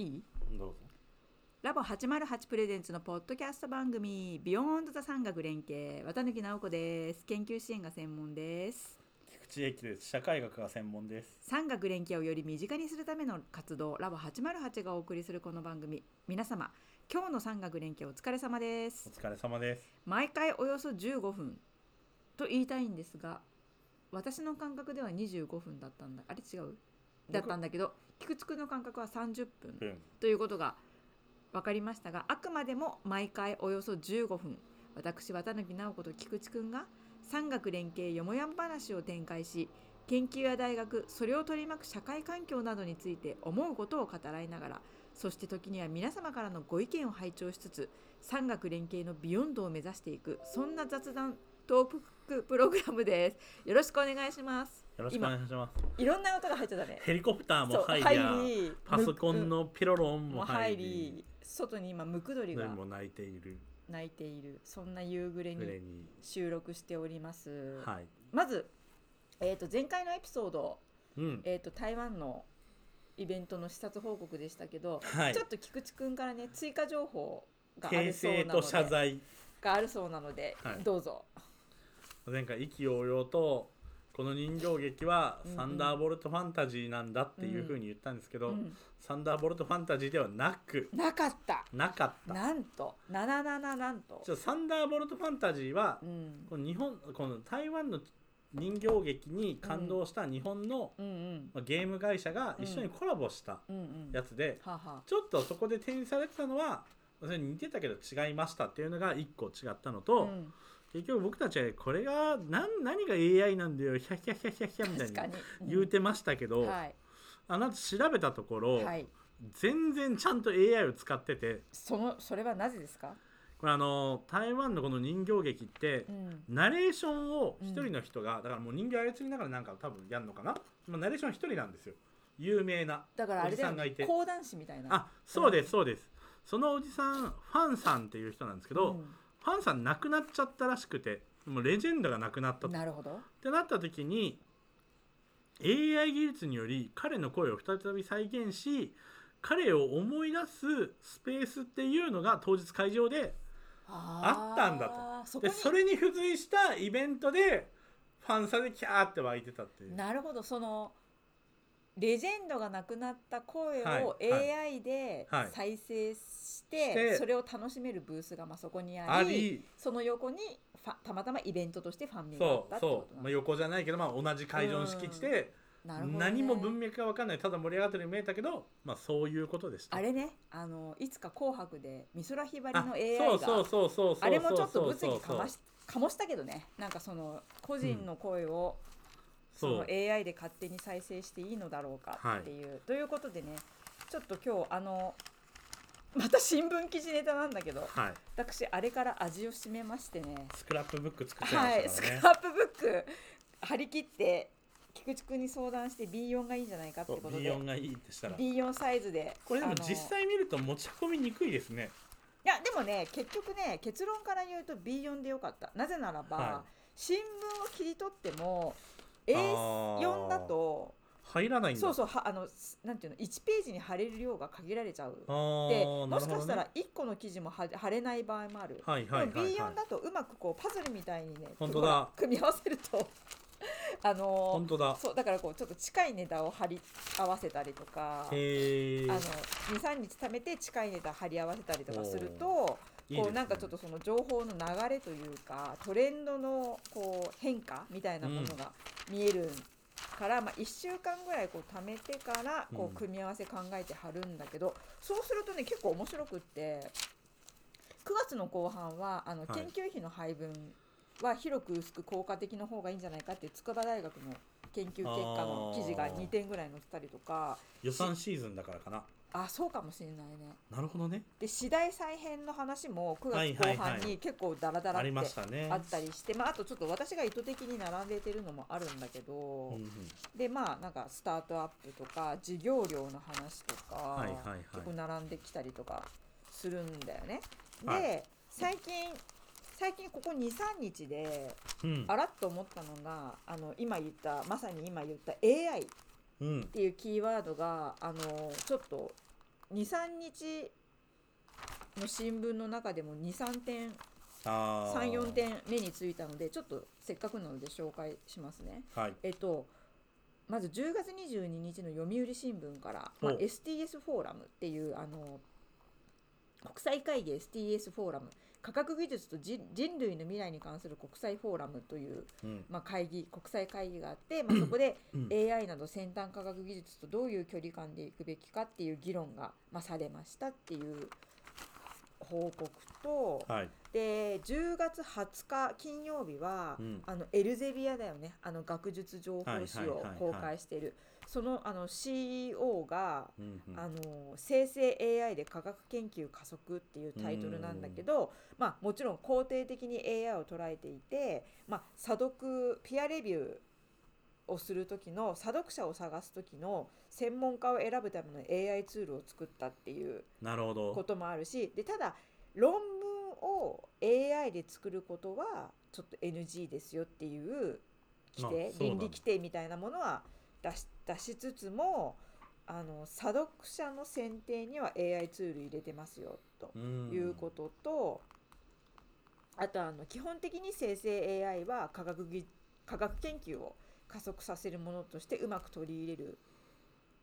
いい？どうぞ。ラボ808 presents のポッドキャスト番組 Beyond the 産学連携。綿貫直子です。研究支援が専門です。菊池英樹です。社会学が専門です。産学連携をより身近にするための活動ラボ808がお送りするこの番組。皆様今日の産学連携お疲れ様ですお疲れ様です。毎回およそ15分。と言いたいんですが私の感覚では25分だったんだ。あれ？違う？だったんだけど菊池くんの感覚は30分うん。ということが分かりましたがあくまでも毎回およそ15分。私綿貫直子と菊池くんが産学連携よもやん話を展開し研究や大学それを取り巻く社会環境などについて思うことを語らいながらそして時には皆様からのご意見を拝聴しつつ産学連携のビヨンドを目指していくそんな雑談トークプログラムです。よろしくお願いしますよろしくお願いします。いろんな音が入っちゃね。ヘリコプターも入りパソコンのピロロンもも入り外に今ムクドリが泣いている。泣いている。そんな夕暮れにに。収録しております、はい。まず、えー、と前回のエピソード、うん。えー、と台湾のイベントの視察報告でしたけど、はい。ちょっと菊池くんからね追加情報がある訂そうなの正と謝で罪。があるそうなので、はい。どうぞ。前回意気揚々とこの人形劇はうんうん。サンダーボルトファンタジーなんだっていうふうに言ったんですけど、うん。サンダーボルトファンタジーではなくなかった。なかった。なんと。77なんと。ちょサンダーボルトファンタジーはうん。この日本この台湾の人形劇に感動した日本の、うんうん。まあゲーム会社が一緒にコラボしたうんうん。やつで、ちょっとそこで展示されてたのは似てたけど違いましたっていうのが1個違ったのと、うん結局僕たちはこれが何何が AI なんだよヒャヒャヒャヒャヒャみたいにに。言うてましたけど、はい。あなた調べたところ、はい。全然ちゃんと AI を使ってて。そのそれはなぜですか？これあの台湾のこの人形劇って、うん。ナレーションを一人の人が、だからもう人形操りながらなんか多分やるのかな、まあ、ナレーション一人なんですよ。有名なだからあれだよおじさんがいて。講談師みたいな。あそうですそうです。そのおじさんファンさんっていう人なんですけど、うんファンさん亡くなっちゃったらしくてもうレジェンドが亡くなったなるほど。てなった時に AI 技術により彼の声を再び再現し彼を思い出すスペースっていうのが当日会場であったんだと。とでそれに付随したイベントでファンサでキャーって湧いてたっていう。なるほど。そのレジェンドが亡くなった声はいをはい。AI ではい。再生して,、それを楽しめるブースがまあそこにありその横にたまたまイベントとしてファンミがあったってこそう、まあ、横じゃないけど、まあ、同じ会場の敷地で、ね。何も文脈が分かんない。ただ盛り上がってるように見えたけど、まあ、そういうことでした。あれね。あのいつか「紅白」で美空ひばりあの AI がそうそうそうそうそうあれもちょっと物議かましかもしたけどね。なんかその個人の声を、そのそう。AI で勝手に再生していいのだろうかっていう、ということでねちょっと今日あのまた新聞記事ネタなんだけどはい。私あれから味を占めましてね。スクラップブック作っちゃはいいスクましたからね、ラップブック張り切って菊池君に相談して B4 がいいんじゃないかってことで。B4 がいいってしたら。B4 サイズでこれでも実際見ると持ち運びにくいですね。いやでもね結局ね結論から言うと B4 でよかった。なぜならば、は新聞を切り取ってもあ A4 ーだと入らないそうそうはあのすなんていうの1ページに貼れる量が限られちゃう。でもしかしたら1個の記事もは貼れない場合もある、はいはいはい、はい、でも B4 だとうまくこうパズルみたいにね本当だ。組み合わせると あの本当だ。そうだからこうちょっと近いネタを貼り合わせたりとかへえあの23日貯めて近いネタ貼り合わせたりとかするとこうなんかちょっとその情報の流れというかトレンドのこう変化みたいなものが見えるから、まあ、1週間ぐらいこう貯めてからこう組み合わせ考えて貼るんだけど、そうするとね結構面白くって9月の後半はあのはい。研究費の配分は広く薄く効果的の方がいいんじゃないかっていう筑波大学の研究結果の記事があー2点ぐらい載ってたりとか。予算シーズンだからかなあそうかもしれないね。なるほどね。で次第再編の話も9はい月後半に結構ダラダラってましたね。あったりして、まあ、あとちょっと私が意図的に並んでてるのもあるんだけど、うんうん。でまあなんかスタートアップとか事業量の話とか、はいはいはい。結構並んできたりとかするんだよね。はい。で最近最近ここ23日でうん。あらっと思ったのがあの今言ったまさに今言った AI っうん。ていうキーワードがあのちょっと23日の新聞の中でも23点あー。34点目についたのでちょっとせっかくなので紹介しますね。はい。えっとまず10月22日の読売新聞から、まあ、お STS フォーラムっていうあの国際会議 STS フォーラム科学技術と人人類の未来に関する国際フォーラムという、うん。まあ、会議国際会議があって、まあ、そこでうん。AI など先端科学技術とどういう距離感でいくべきかっていう議論が、まあ、されましたっていう報告と、はい。で10月20日金曜日は、うん。あのエルゼビアだよね。あの学術情報誌をはいはいはいはい公開しているそのあの CEO が、うんうん。あの生成 AI で科学研究加速っていうタイトルなんだけど、まあ、もちろん肯定的に AI を捉えていて、まあ、査読ピアレビューをする時の査読者を探す時の専門家を選ぶための AI ツールを作ったっていうなるほど。こともあるしでただ論文を AI で作ることはちょっと NG ですよっていう規定倫理規定みたいなものは出し出しつつもあの査読者の選定には AI ツール入れてますよとうんいうことと、あとあの基本的に生成 AI は科学技科学研究を加速させるものとしてうまく取り入れる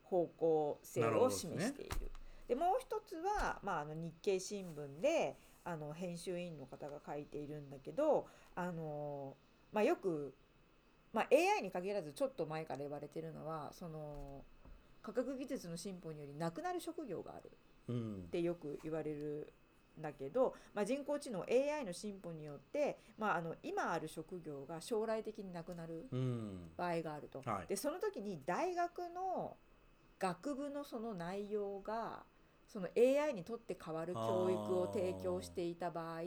方向性を示している。でもう一つは、まあ、あの日経新聞であの編集員の方が書いているんだけどあの、まあ、よく、まあ、AI に限らずちょっと前から言われてるのはその科学技術の進歩によりなくなる職業がある。うんってよく言われるんだけど、まあ、人工知能 AI の進歩によって、まあ、あの今ある職業が将来的になくなるうん場合があると。はいでその時に大学の学部のその内容がその AI にとって変わる教育を提供していた場合、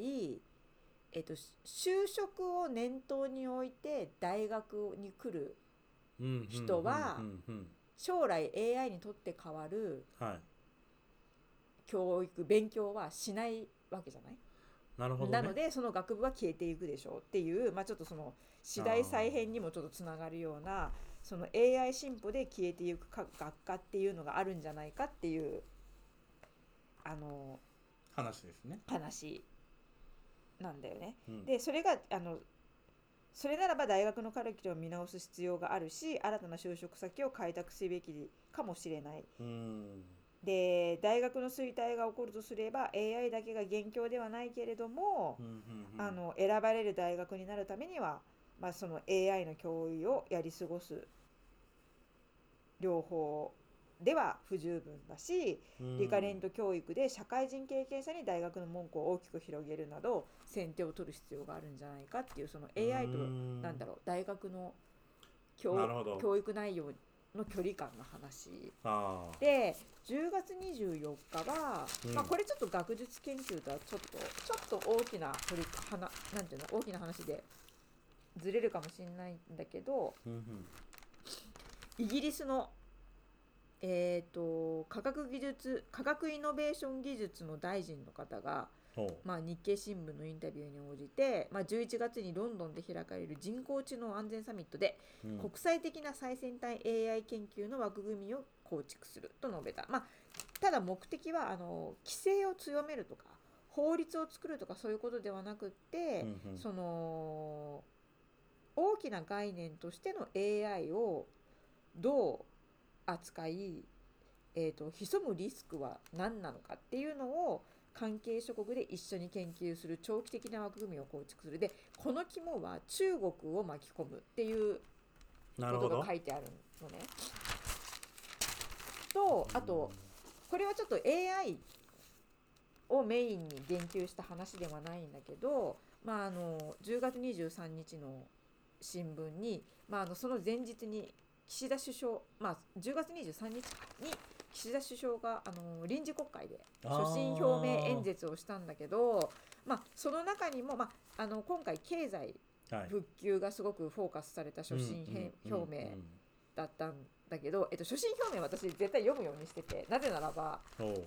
えっと、就職を念頭に置いて大学に来るうん人は将来 AI にとって変わる教育勉強はしないわけじゃない？なるほどね。なのでその学部は消えていくでしょうっていう、まあ、ちょっとその次第再編にもちょっとつながるようなその AI 進歩で消えていくか学科っていうのがあるんじゃないかっていうあの話ですね。話なんだよね。うんでそれがあのそれならば大学のカリキュラムを見直す必要があるし新たな就職先を開拓すべきかもしれない。うんで大学の衰退が起こるとすれば AI だけが元凶ではないけれども、あの選ばれる大学になるためには、まあ、その AI の教育をやり過ごす両方では不十分だし、うん。リカレント教育で社会人経験者に大学の門戸を大きく広げるなど先手を取る必要があるんじゃないかっていうその AI とうん。なんだろう大学の教育内容の距離感の話。で10月24日は、うん。まあ、これちょっと学術研究とはちょっとちょっと大きな取りはななんていうの大きな話でずれるかもしれないんだけどうんうん。イギリスのえー、と科学技術科学イノベーション技術の大臣の方が、まあ、日経新聞のインタビューに応じて、まあ、11月にロンドンで開かれる人工知能安全サミットでうん。国際的な最先端 AI 研究の枠組みを構築すると述べた、まあ、ただ目的はあの規制を強めるとか法律を作るとかそういうことではなくって、うんうん。その大きな概念としての AI をどう扱い、えー、と潜むリスクは何なのかっていうのを関係諸国で一緒に研究する長期的な枠組みを構築するでこの肝は中国を巻き込むっていうことが書いてあるのね。とあとこれはちょっと AI をメインに言及した話ではないんだけど、まあ、あの10月23日の新聞に、まあ、あのその前日に岸田首相、まあ、10月23日に岸田首相があの臨時国会で所信表明演説をしたんだけどまあ、その中にも、まあ、あの今回経済はい。復旧がすごくフォーカスされた所信表明だったんだけど、えっと、所信表明私絶対読むようにしててなぜならば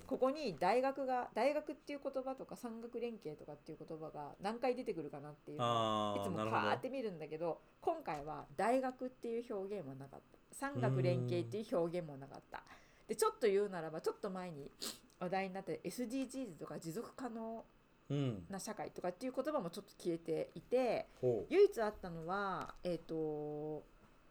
ここに大学が大学っていう言葉とか産学連携とかっていう言葉が何回出てくるかなっていうのをあいつもパーって見るんだけど今回は大学っていう表現はなかった。産学連携っていう表現もなかった。でちょっと言うならばちょっと前に話題になって SDGs とか持続可能うん。な社会とかっていう言葉もちょっと消えていてほ唯一あったのは、えーと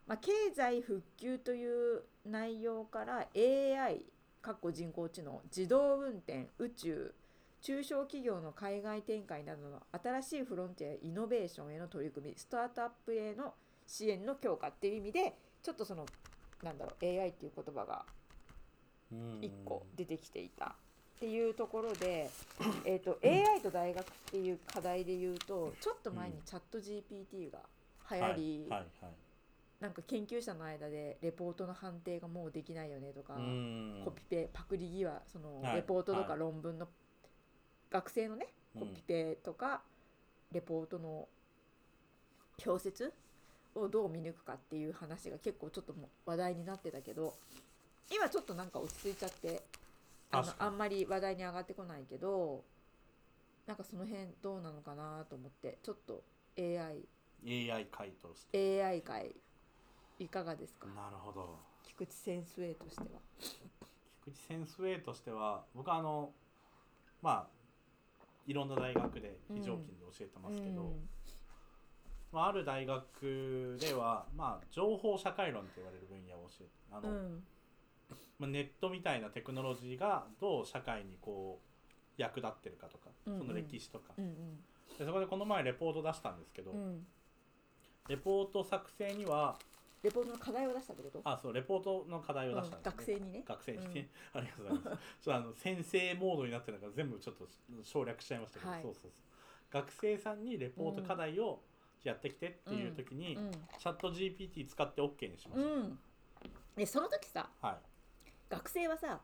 まあ、経済復旧という内容から AI かっこ人工知能自動運転宇宙中小企業の海外展開などの新しいフロンティアやイノベーションへの取り組みスタートアップへの支援の強化っていう意味でちょっとそのなんだろう AI っていう言葉がううん1個出てきていたっていうところで、えー、と AI と大学っていう課題で言うとちょっと前にチャット GPT が流行り、はいはいはいなんか研究者の間でレポートの判定がもうできないよねとか、うん。コピペパクリ際そのはい。レポートとかはい。論文の、学生のねコピペとか、レポートの表説をどう見抜くかっていう話が結構ちょっと話題になってたけど今ちょっとなんか落ち着いちゃってあのあんまり話題に上がってこないけどなんかその辺どうなのかなと思ってちょっと AI, AI 回答して。AI 界いかがですか？なるほど。菊池先生としては。菊池先生としては僕はあのまあいろんな大学で非常勤で教えてますけど、うん。まあ、ある大学では、まあ、情報社会論と言われる分野を教えてあの、うん。まあ、ネットみたいなテクノロジーがどう社会にこう役立ってるかとか、うんうん。その歴史とか、うんでそこでこの前レポート出したんですけど、うんうん。レポート作成にはレポートの課題を出したってこと？あそうレポートの課題を出したんうん学生にね。学生にね、うん。ありがとうございます。ちょっとあの先生モードになってるから全部ちょっと省略しちゃいましたけど、はい。そうそうそう学生さんにレポート課題をやってきてっていう時に、うんチャット GPT 使って OK にしましうん。でその時さた、はい。学生はさ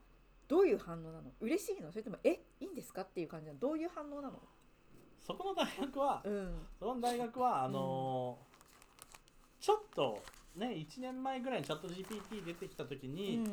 どういう反応なの？嬉しいの？それともえいいんですかっていう感じなの？どういう反応なの？そこの大学は、うん。その大学はあのーちょっとね1年前ぐらいにチャット GPT 出てきた時に、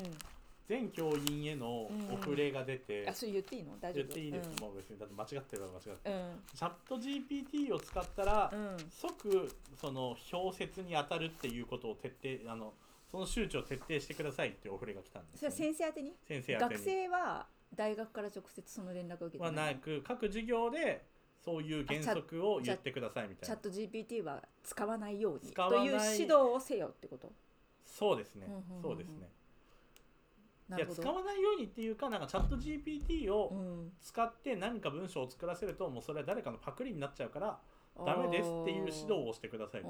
全教員へのお触れが出て、あそれ言っていいの？大丈夫？言っていいです、もう別にだって間違ってるは間違ってる。うん。チャット GPT を使ったら、うん。即その表説に当たるっていうことを徹底あのその周知を徹底してくださいっていうお触れが来たんですそれは先生宛てに？先生宛てに。学生は大学から直接その連絡を受けてはない？なく各授業でそういう原則を言ってくださいみたいな。チャット GPT は使わないようにという指導をせよってこと？そうですね、うんうんうんうん。そうですね。ないや使わないようにっていうかなんかチャット GPT をうん。使って何か文章を作らせるともうそれは誰かのパクリになっちゃうからダメですっていう指導をしてください。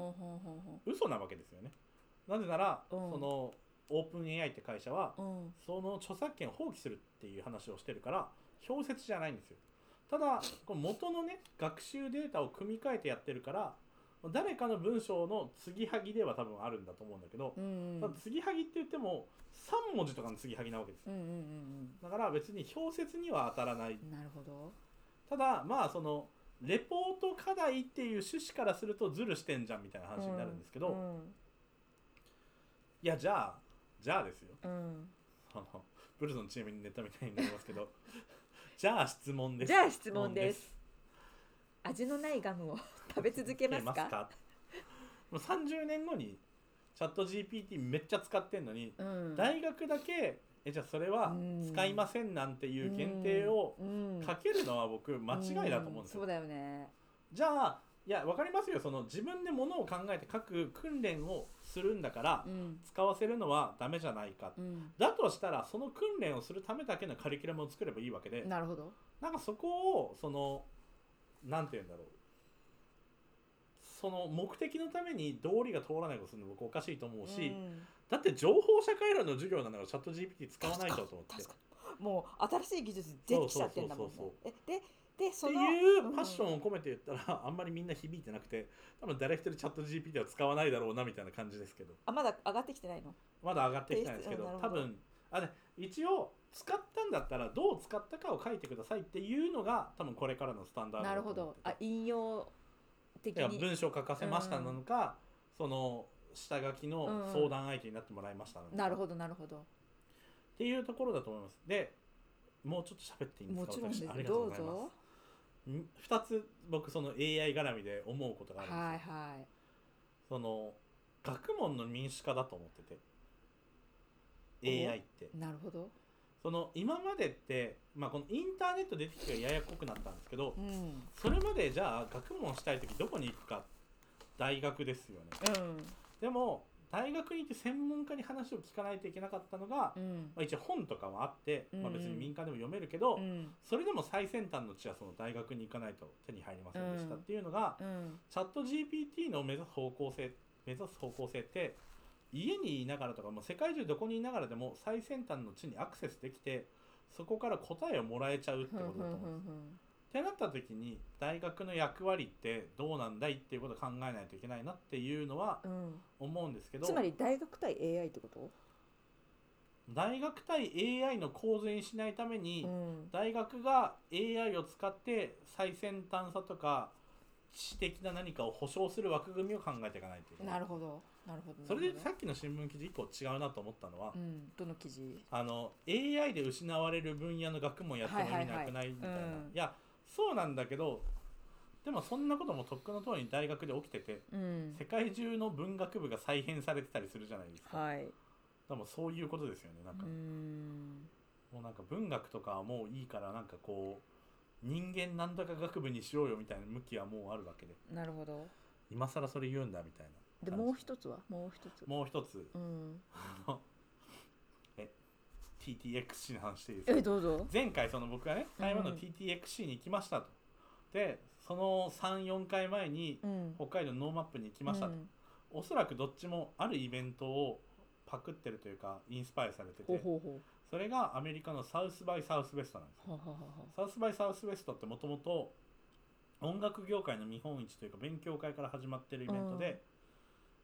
嘘なわけですよね。なぜなら、うん。そのオープン AI って会社はううん。その著作権を放棄するっていう話をしてるから表説じゃないんですよただこの元のね学習データを組み替えてやってるから誰かの文章の継ぎはぎでは多分あるんだと思うんだけど、うんただ継ぎはぎって言っても3文字とかの継ぎはぎなわけですよ。うんうんうん。だから別に表説には当たらない。うんなるほど。ただまあそのレポート課題っていう趣旨からするとズルしてんじゃんみたいな話になるんですけど、うん。いやじゃあじゃあですよ。うん。あのブルゾンチームにネタみたいになりますけどじゃあ質問です。じゃあ質問です。味のないガムを 食べ続けますか？もう30年後にチャット GPT めっちゃ使ってんのに、うん。大学だけえじゃあそれはうん。使いませんなんていう限定をうん。かけるのは僕間違いだと思うんですよ、そうだよね。じゃあいや分かりますよ。その自分でものを考えて書く訓練をするんだから、うん。使わせるのはダメじゃないか、うん。だとしたらその訓練をするためだけのカリキュラムを作ればいいわけで、なるほど。なんかそこをそのなんて言うんだろう。その目的のために道理が通らないことするの僕おかしいと思うし、うん。だって情報社会論の授業なんだからチャット GPT 使わないとと思って。もう新しい技術出てきちゃってんだもんね。ででそってのいうパッションを込めて言ったら、あんまりみんな響いてなくて多分誰一人チャット GPT は使わないだろうなみたいな感じですけど。あまだ上がってきてないの？まだ上がってきてないですけど。多分あれ一応使ったんだったらどう使ったかを書いてくださいっていうのが多分これからのスタンダードなるほど。あ引用的に。文章書かせましたなのか、その下書きの相談相手になってもらいましたなのか、なるほどなるほど。っていうところだと思います。でもうちょっと喋っていいんですか？もちろんです。私ありがとうございますぞん二つ僕その AI 絡みで思うことがあるんですよ、はいはい。その学問の民主化だと思ってて。AI って。なるほど。その今までって、まあ、このインターネット出てきてややこくなったんですけどうん。それまでじゃあ学問したい時どこに行くか。大学ですよね。でも大学に行って専門家に話を聞かないといけなかったのが、うん。まあ、一応本とかもあって、まあ、うん。うん別に民間でも読めるけど、うん。それでも最先端の知はその大学に行かないと手に入りませんでしたうんっていうのが、うん。チャット GPT の目指す方向性目指す方向性って家にいながらとかもう世界中どこにいながらでも最先端の地にアクセスできてそこから答えをもらえちゃうってことだと思うんです。ってなった時に大学の役割ってどうなんだいっていうことを考えないといけないなっていうのは思うんですけどつまり大学対 AI ってこと？大学対 AI の構図にしないために、うん。大学が AI を使って最先端さとか知的な何かを保障する枠組みを考えていかないといけない。なるほど。なるほど。それでさっきの新聞記事一個違うなと思ったのは、どうん。どの記事？あの AI で失われる分野の学問やっても意味なくないみたいな、いやそうなんだけどでもそんなこともとっくの通りに大学で起きててうん。世界中の文学部が再編されてたりするじゃないですか、はい。でもそういうことですよねなんか、うん。もうなんか文学とかはもういいからなんかこう人間なんとか学部にしようよみたいな向きはもうあるわけで。なるほど。今更それ言うんだみたいなでもう一つは？もう一つ。もう一つ。うん TTXC の話していいですか？えどうぞ。前回その僕がね台湾のうん TTXC に行きましたと、でその34回前にうん。北海道の NoMaps に行きましたと、うん。おそらくどっちもあるイベントをパクってるというかインスパイアされてて。ほうほうほう。それがアメリカのサウスバイサウスウェストなんですははははサウスバイサウスウェストってもともと音楽業界の見本市というか勉強会から始まってるイベントで、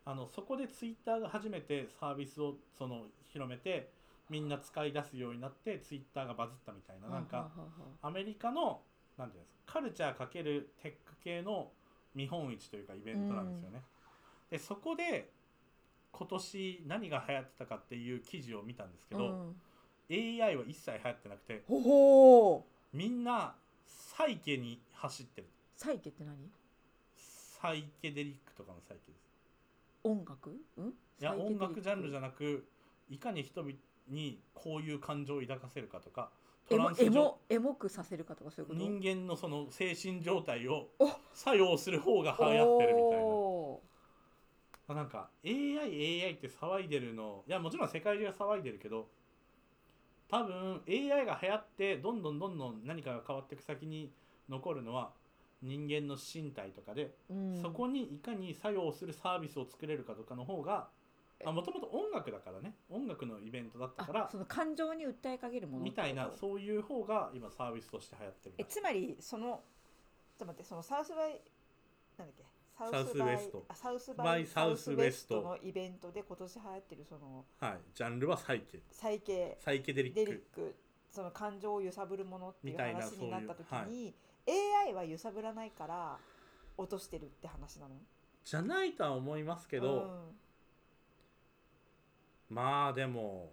あのそこでツイッターが初めてサービスをその広めてみんな使い出すようになってツイッターがバズったみたいな。なんかアメリカのなんていうんですかカルチャーかけるテック系の見本市というかイベントなんですよね。でそこで今年何が流行ってたかっていう記事を見たんですけど、うん。AI は一切流行ってなくてほほうみんなサイケに走ってる。サイケって何？サイケデリックとかのサイケです。音楽？うん？いや音楽ジャンルじゃなくいかに人々にこういう感情を抱かせるかとかトランス状モエモくさせるかとかそういうこと？人間のその精神状態をお作用する方が流行ってるみたいな。なんか AI、AI って騒いでるのいやもちろん世界中が騒いでるけど多分 AI が流行ってどんどんどんどん何かが変わっていく先に残るのは人間の身体とかで、ーうん。そこにいかに作用するサービスを作れるかとかの方がもともと音楽だからね。音楽のイベントだったからあその感情に訴えかけるものみたいなそういう方が今サービスとして流行ってるえつまりそのちょっと待ってそのサウスバイなんだっけ？ササウスウェストあサウスババイイサウスウェストのイベントで今年流行ってるそのはい。ジャンルはサイケ。サイケ。サイケデリッック。クその感情を揺さぶるものっていうみたいな話になった時そういうに、AI は揺さぶらないから落としてるって話なの？じゃないとは思いますけど、まあでも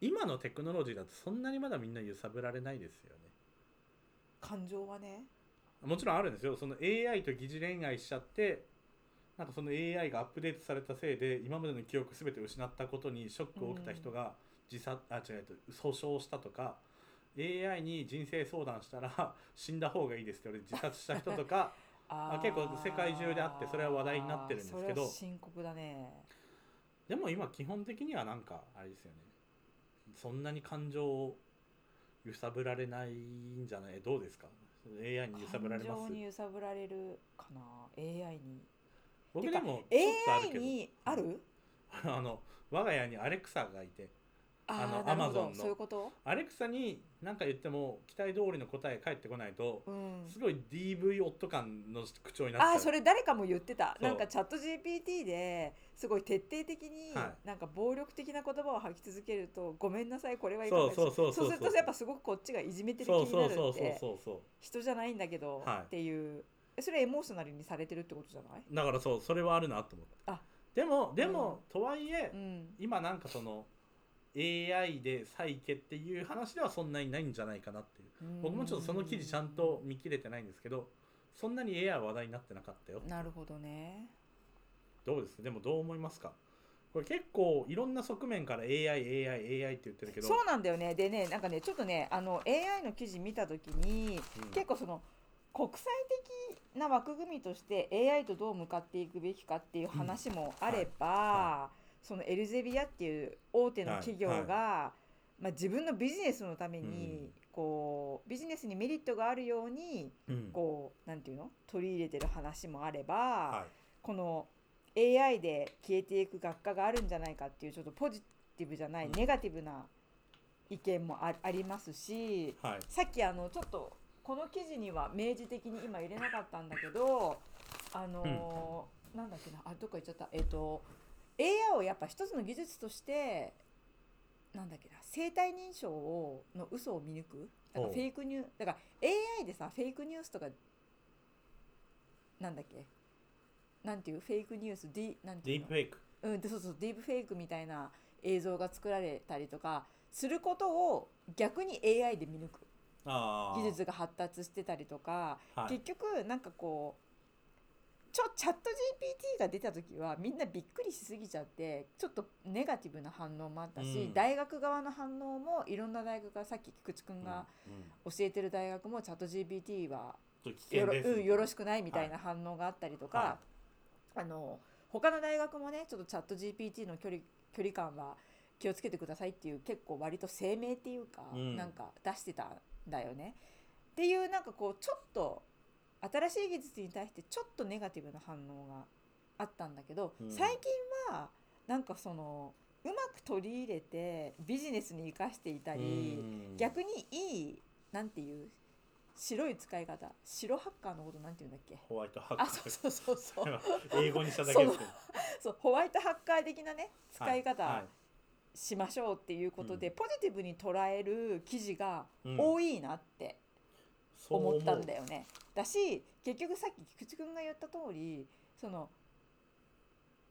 今のテクノロジーだとそんなにまだみんな揺さぶられないですよね。感情はね。もちろんあるんですよ。その AI と疑似恋愛しちゃってなんかその AI がアップデートされたせいで今までの記憶全て失ったことにショックを受けた人が自殺、あ違う訴訟したとか AI に人生相談したら死んだ方がいいですって言われて自殺した人とか あー。結構世界中であってそれは話題になってるんですけど。それは深刻だねでも今基本的にはなんかあれですよね。そんなに感情を揺さぶられないんじゃない。どうですか？AI に揺さぶられます？感情に揺さぶられるかな？AI に。僕でもちょっとある AI けど。にある？あの我が家にアレクサがいてあのーなるほど。Amazon の。そういうこと？アレクサに何か言っても期待通りの答え返ってこないとうん。すごい DV 夫感の口調になっちゃう。あーそれ誰かも言ってた。なんかチャット GPT ですごい徹底的にはなんか暴力的な言葉を吐き続けるとごめんなさいこれはいかがですそうそうそうそう。そうするとやっぱすごくこっちがいじめてる気になるそうそうそうって人じゃないんだけどはいっていう。えそれエモーショナルにされてるってことじゃない？うだからそうそれはあるなと思ってあ。でもでも、とはいえ、うん。今なんかその AI で再起っていう話ではそんなにないんじゃないかなっていう。僕もちょっとその記事ちゃんと見切れてないんですけどそんなに AI は話題になってなかったよ。なるほどね。どうですでもどう思いますか？これ結構いろんな側面から AI、AI、AI って言ってるけど。そうなんだよね。でねなんかねちょっとねあの AI の記事見た時に、うん。結構その国際的な枠組みとして AI とどう向かっていくべきかっていう話もあれば、はそのエルゼビアっていう大手の企業が、はいまあ、自分のビジネスのために、うん。こうビジネスにメリットがあるようにうん。こうなんていうの？取り入れてる話もあれば、はい。この AI で消えていく学科があるんじゃないかっていうちょっとポジティブじゃない、うん。ネガティブな意見もあありますしはい。さっきあのちょっとこの記事には明示的に今入れなかったんだけどあのーなんだっけな？あどっか行っちゃった。えっ、と AI をやっぱ一つの技術としてなんだっけな生体認証をの嘘を見抜く？だからフェイクニューだから AI でさフェイクニュースとかなんだっけ？なんていう？フェイクニュース？D なんていうの？ディープフェイク。うん、でそうそうディープフェイクみたいな映像が作られたりとかすることを逆に AI で見抜く。技術が発達してたりとか、はい。結局なんかこうちょチャット GPT が出た時はみんなびっくりしすぎちゃってちょっとネガティブな反応もあったし、うん。大学側の反応もいろんな大学がさっき菊池くんが教えてる大学もチャット GPT はよろ,、うん、よろしくないみたいな反応があったりとか、はあの他の大学もねちょっとチャット GPT の距離距離感は気をつけてくださいっていう結構割と声明っていうか、うん。なんか出してたんだよね。っていうなんかこうちょっと新しい技術に対してちょっとネガティブな反応があったんだけど、うん。最近はなんかそのうまく取り入れてビジネスに生かしていたり、うん。逆にいいなんていう白い使い方白ハッカーのことなんて言うんだっけ？ホワイトハッカあーそうそうそうそう。英語にしただけですけど。そうホワイトハッカー的なね使いは方しましょうっていうことで、うん。ポジティブに捉える記事が多いなって思ったんだよよね。だし結局さっき菊池君が言った通りその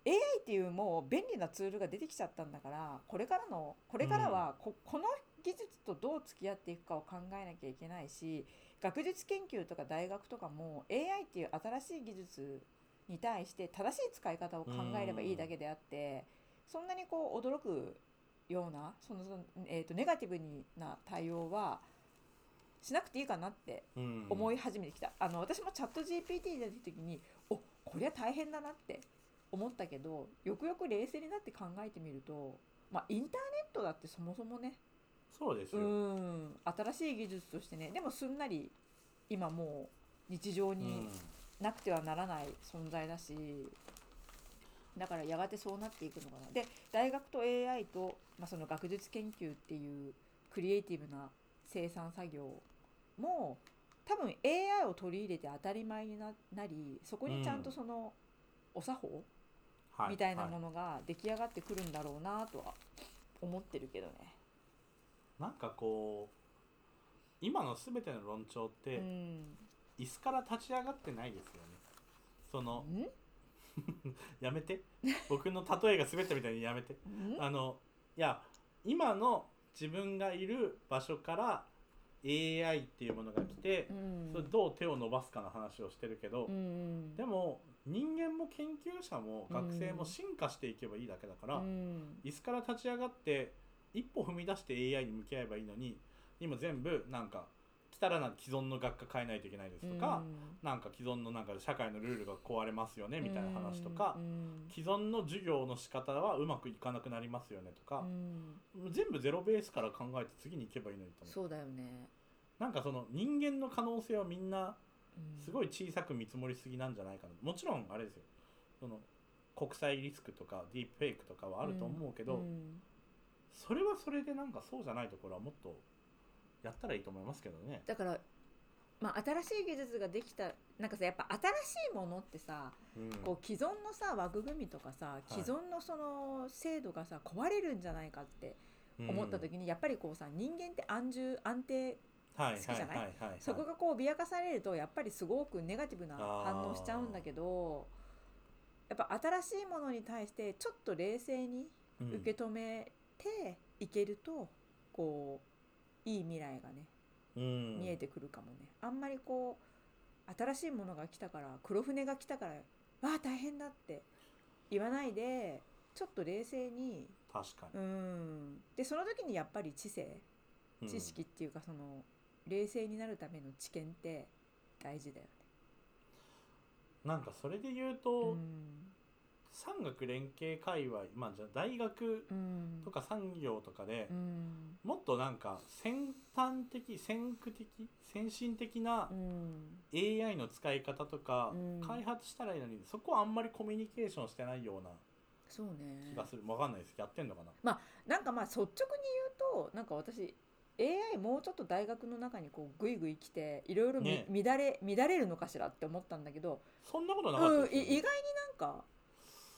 AI っていうもう便利なツールが出てきちゃったんだからこれからのこれからはこ,、この技術とどう付き合っていくかを考えなきゃいけないし学術研究とか大学とかも AI っていう新しい技術に対して正しい使い方を考えればいいだけであってそんなにこう驚くようなその、そのえー、とネガティブな対応はしなくていいかなって思いい始めてきた、あの私もチャット GPT 出た時におこりゃ大変だなって思ったけどよくよく冷静になって考えてみると、まあ、インターネットだってそもそもね。うそうですよ。ん。新しい技術としてね。でもすんなり今もう日常になくてはならない存在だしだからやがてそうなっていくのかな。で大学と AI と、まあ、その学術研究っていうクリエイティブな生産作業も多分 AI を取り入れて当たり前にななりそこにちゃんとその、お作法はみたいなもはのが出来上がってくるんだろうなとは思ってるけどね。なんかこう今の全ての論調っうてん、椅子から立ち上がってないですよね。そのん？やめて。僕の例えが滑ったみたいにやめて。ん？あのいや今の自分がいる場所から AI っていうものが来てう、ん。それどう手を伸ばすかの話をしてるけど、うんでも人間も研究者も学生も進化していけばいいだけだから、うん。椅子から立ち上がって一歩踏み出して AI に向き合えばいいのに今全部なんか来たらな既存の学科変えないといけないですとか、なんか既存のなんか社会のルールが壊れますよねみたいな話とか、うん。既存の授業の仕方はうまくいかなくなりますよねとかう、ん。全部ゼロベースから考えて次に行けばいいのにと思う。そうだよね。なんかその人間の可能性はみんなすごい。い小さく見積もりすぎなんじゃないかな。もちろんあれですよ。その国際リスクとかディープフェイクとかはあると思うけど、うん。それはそれでなんかそうじゃないところはもっとやったらいいと思いますけどね。だから、まあ、新しい技術ができたなんかさやっぱ新しいものってさ、うん。こう既存のさ枠組みとかさ既存のその制度がさ壊れるんじゃないかって思った時に、やっぱりこうさ人間って安住安定はい好きじゃない？そこがこう脅かされるとやっぱりすごくネガティブな反応しちゃうんだけどやっぱ新しいものに対してちょっと冷静にうん。受け止めていけると、こういい未来がねうん。見えてくるかもね、あんまりこう新しいものが来たから黒船が来たからわあ大変だって言わないでちょっと冷静に確かうに、ん。でその時にやっぱり知性うん。知識っていうかその冷静になるための知見って大事だよね。なんかそれで言ううと、ん産学連携界隈まあじゃあ大学うん。とか産業とかでう、ん。もっとなんか先端的先駆的先進的なうん。AI の使い方とかうん。開発したらいいのに、そこはあんまりコミュニケーションしてないようなそうね。気がする、わかんないです。やってんのかな？なんかまあ率直に言うとなんか私 AI もうちょっと大学の中にこうグイグイ来ていろいろ乱れ乱れるのかしらって思ったんだけど、そんなことなかったうん、意外になんか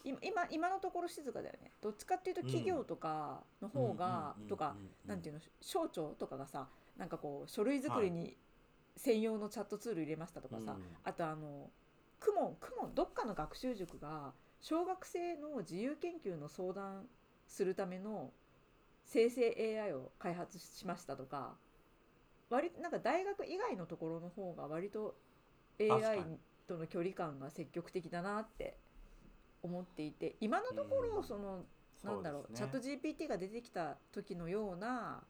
今今今のところ静かだよね。どっちかっていうと企業とかの方が、とか、なんていうのの省庁とかがさなんかこう書類作りに専用のチャットツール入れましたとかさ、あとあのクモンクモンどっかの学習塾が小学生の自由研究の相談するための生成 AI を開発しましたとか割なんか大学以外のところの方が割と AI に。との距離感が積極的だなって思っていて今のところうん。そのなんだろうチャット GPT が出てきた時のような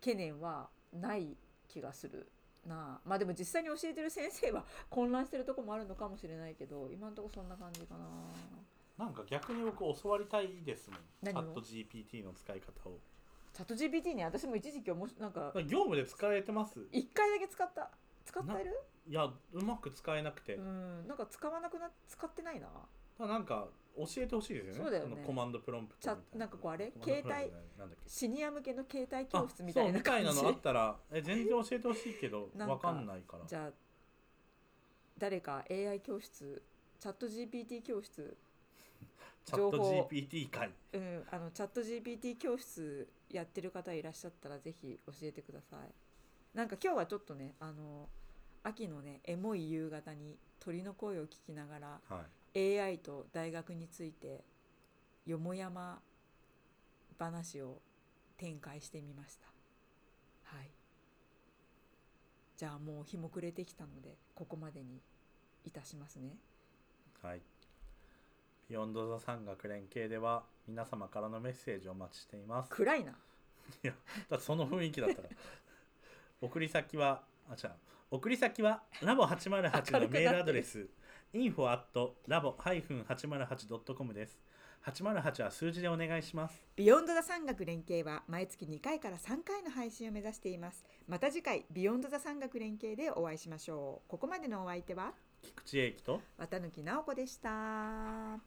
懸念はない気がするな。まあでも実際に教えてる先生は 混乱してるとこもあるのかもしれないけど今のところそんな感じかな。なんか逆に僕教わりたいですもん。チャット GPT の使い方を。チャット GPT ね私も一時期おもしなんか業務で使えてます？一回だけ使った？使ってる？いやうまく使えなくて、うんなんか使わなくな使ってないな。ただなんか教えてほしいですよね。そうだよね。のコマンドプロンプトみたいチャなんかこうあれ携帯シニア向けの携帯教室みたいな感じ。みたいなのあったらえ全然教えてほしいけど なんかわかんないから。じゃあ誰か AI 教室チャット GPT 教室 チャット情報 GPT 会。うん、あのチャット GPT 教室やってる方いらっしゃったらぜひ教えてください。なんか今日はちょっとねあの秋のねエモい夕方に鳥の声を聞きながらはい AI と大学についてよもやま話を展開してみましたはいじゃあもう日も暮れてきたのでここまでにいたしますねはい。ビヨンドザ産学連携では皆様からのメッセージをお待ちしています。暗いないや、だってその雰囲気だったら。送り先は、あ、違う。送り先はラボ808のメールアドレス info at labo-808.com です。808は数字でお願いします。Beyond the 産学連携は毎月2回から3回の配信を目指しています。また次回 Beyond the 産学連携でお会いしましょう。ここまでのお相手は？菊池英樹と？綿貫直子でした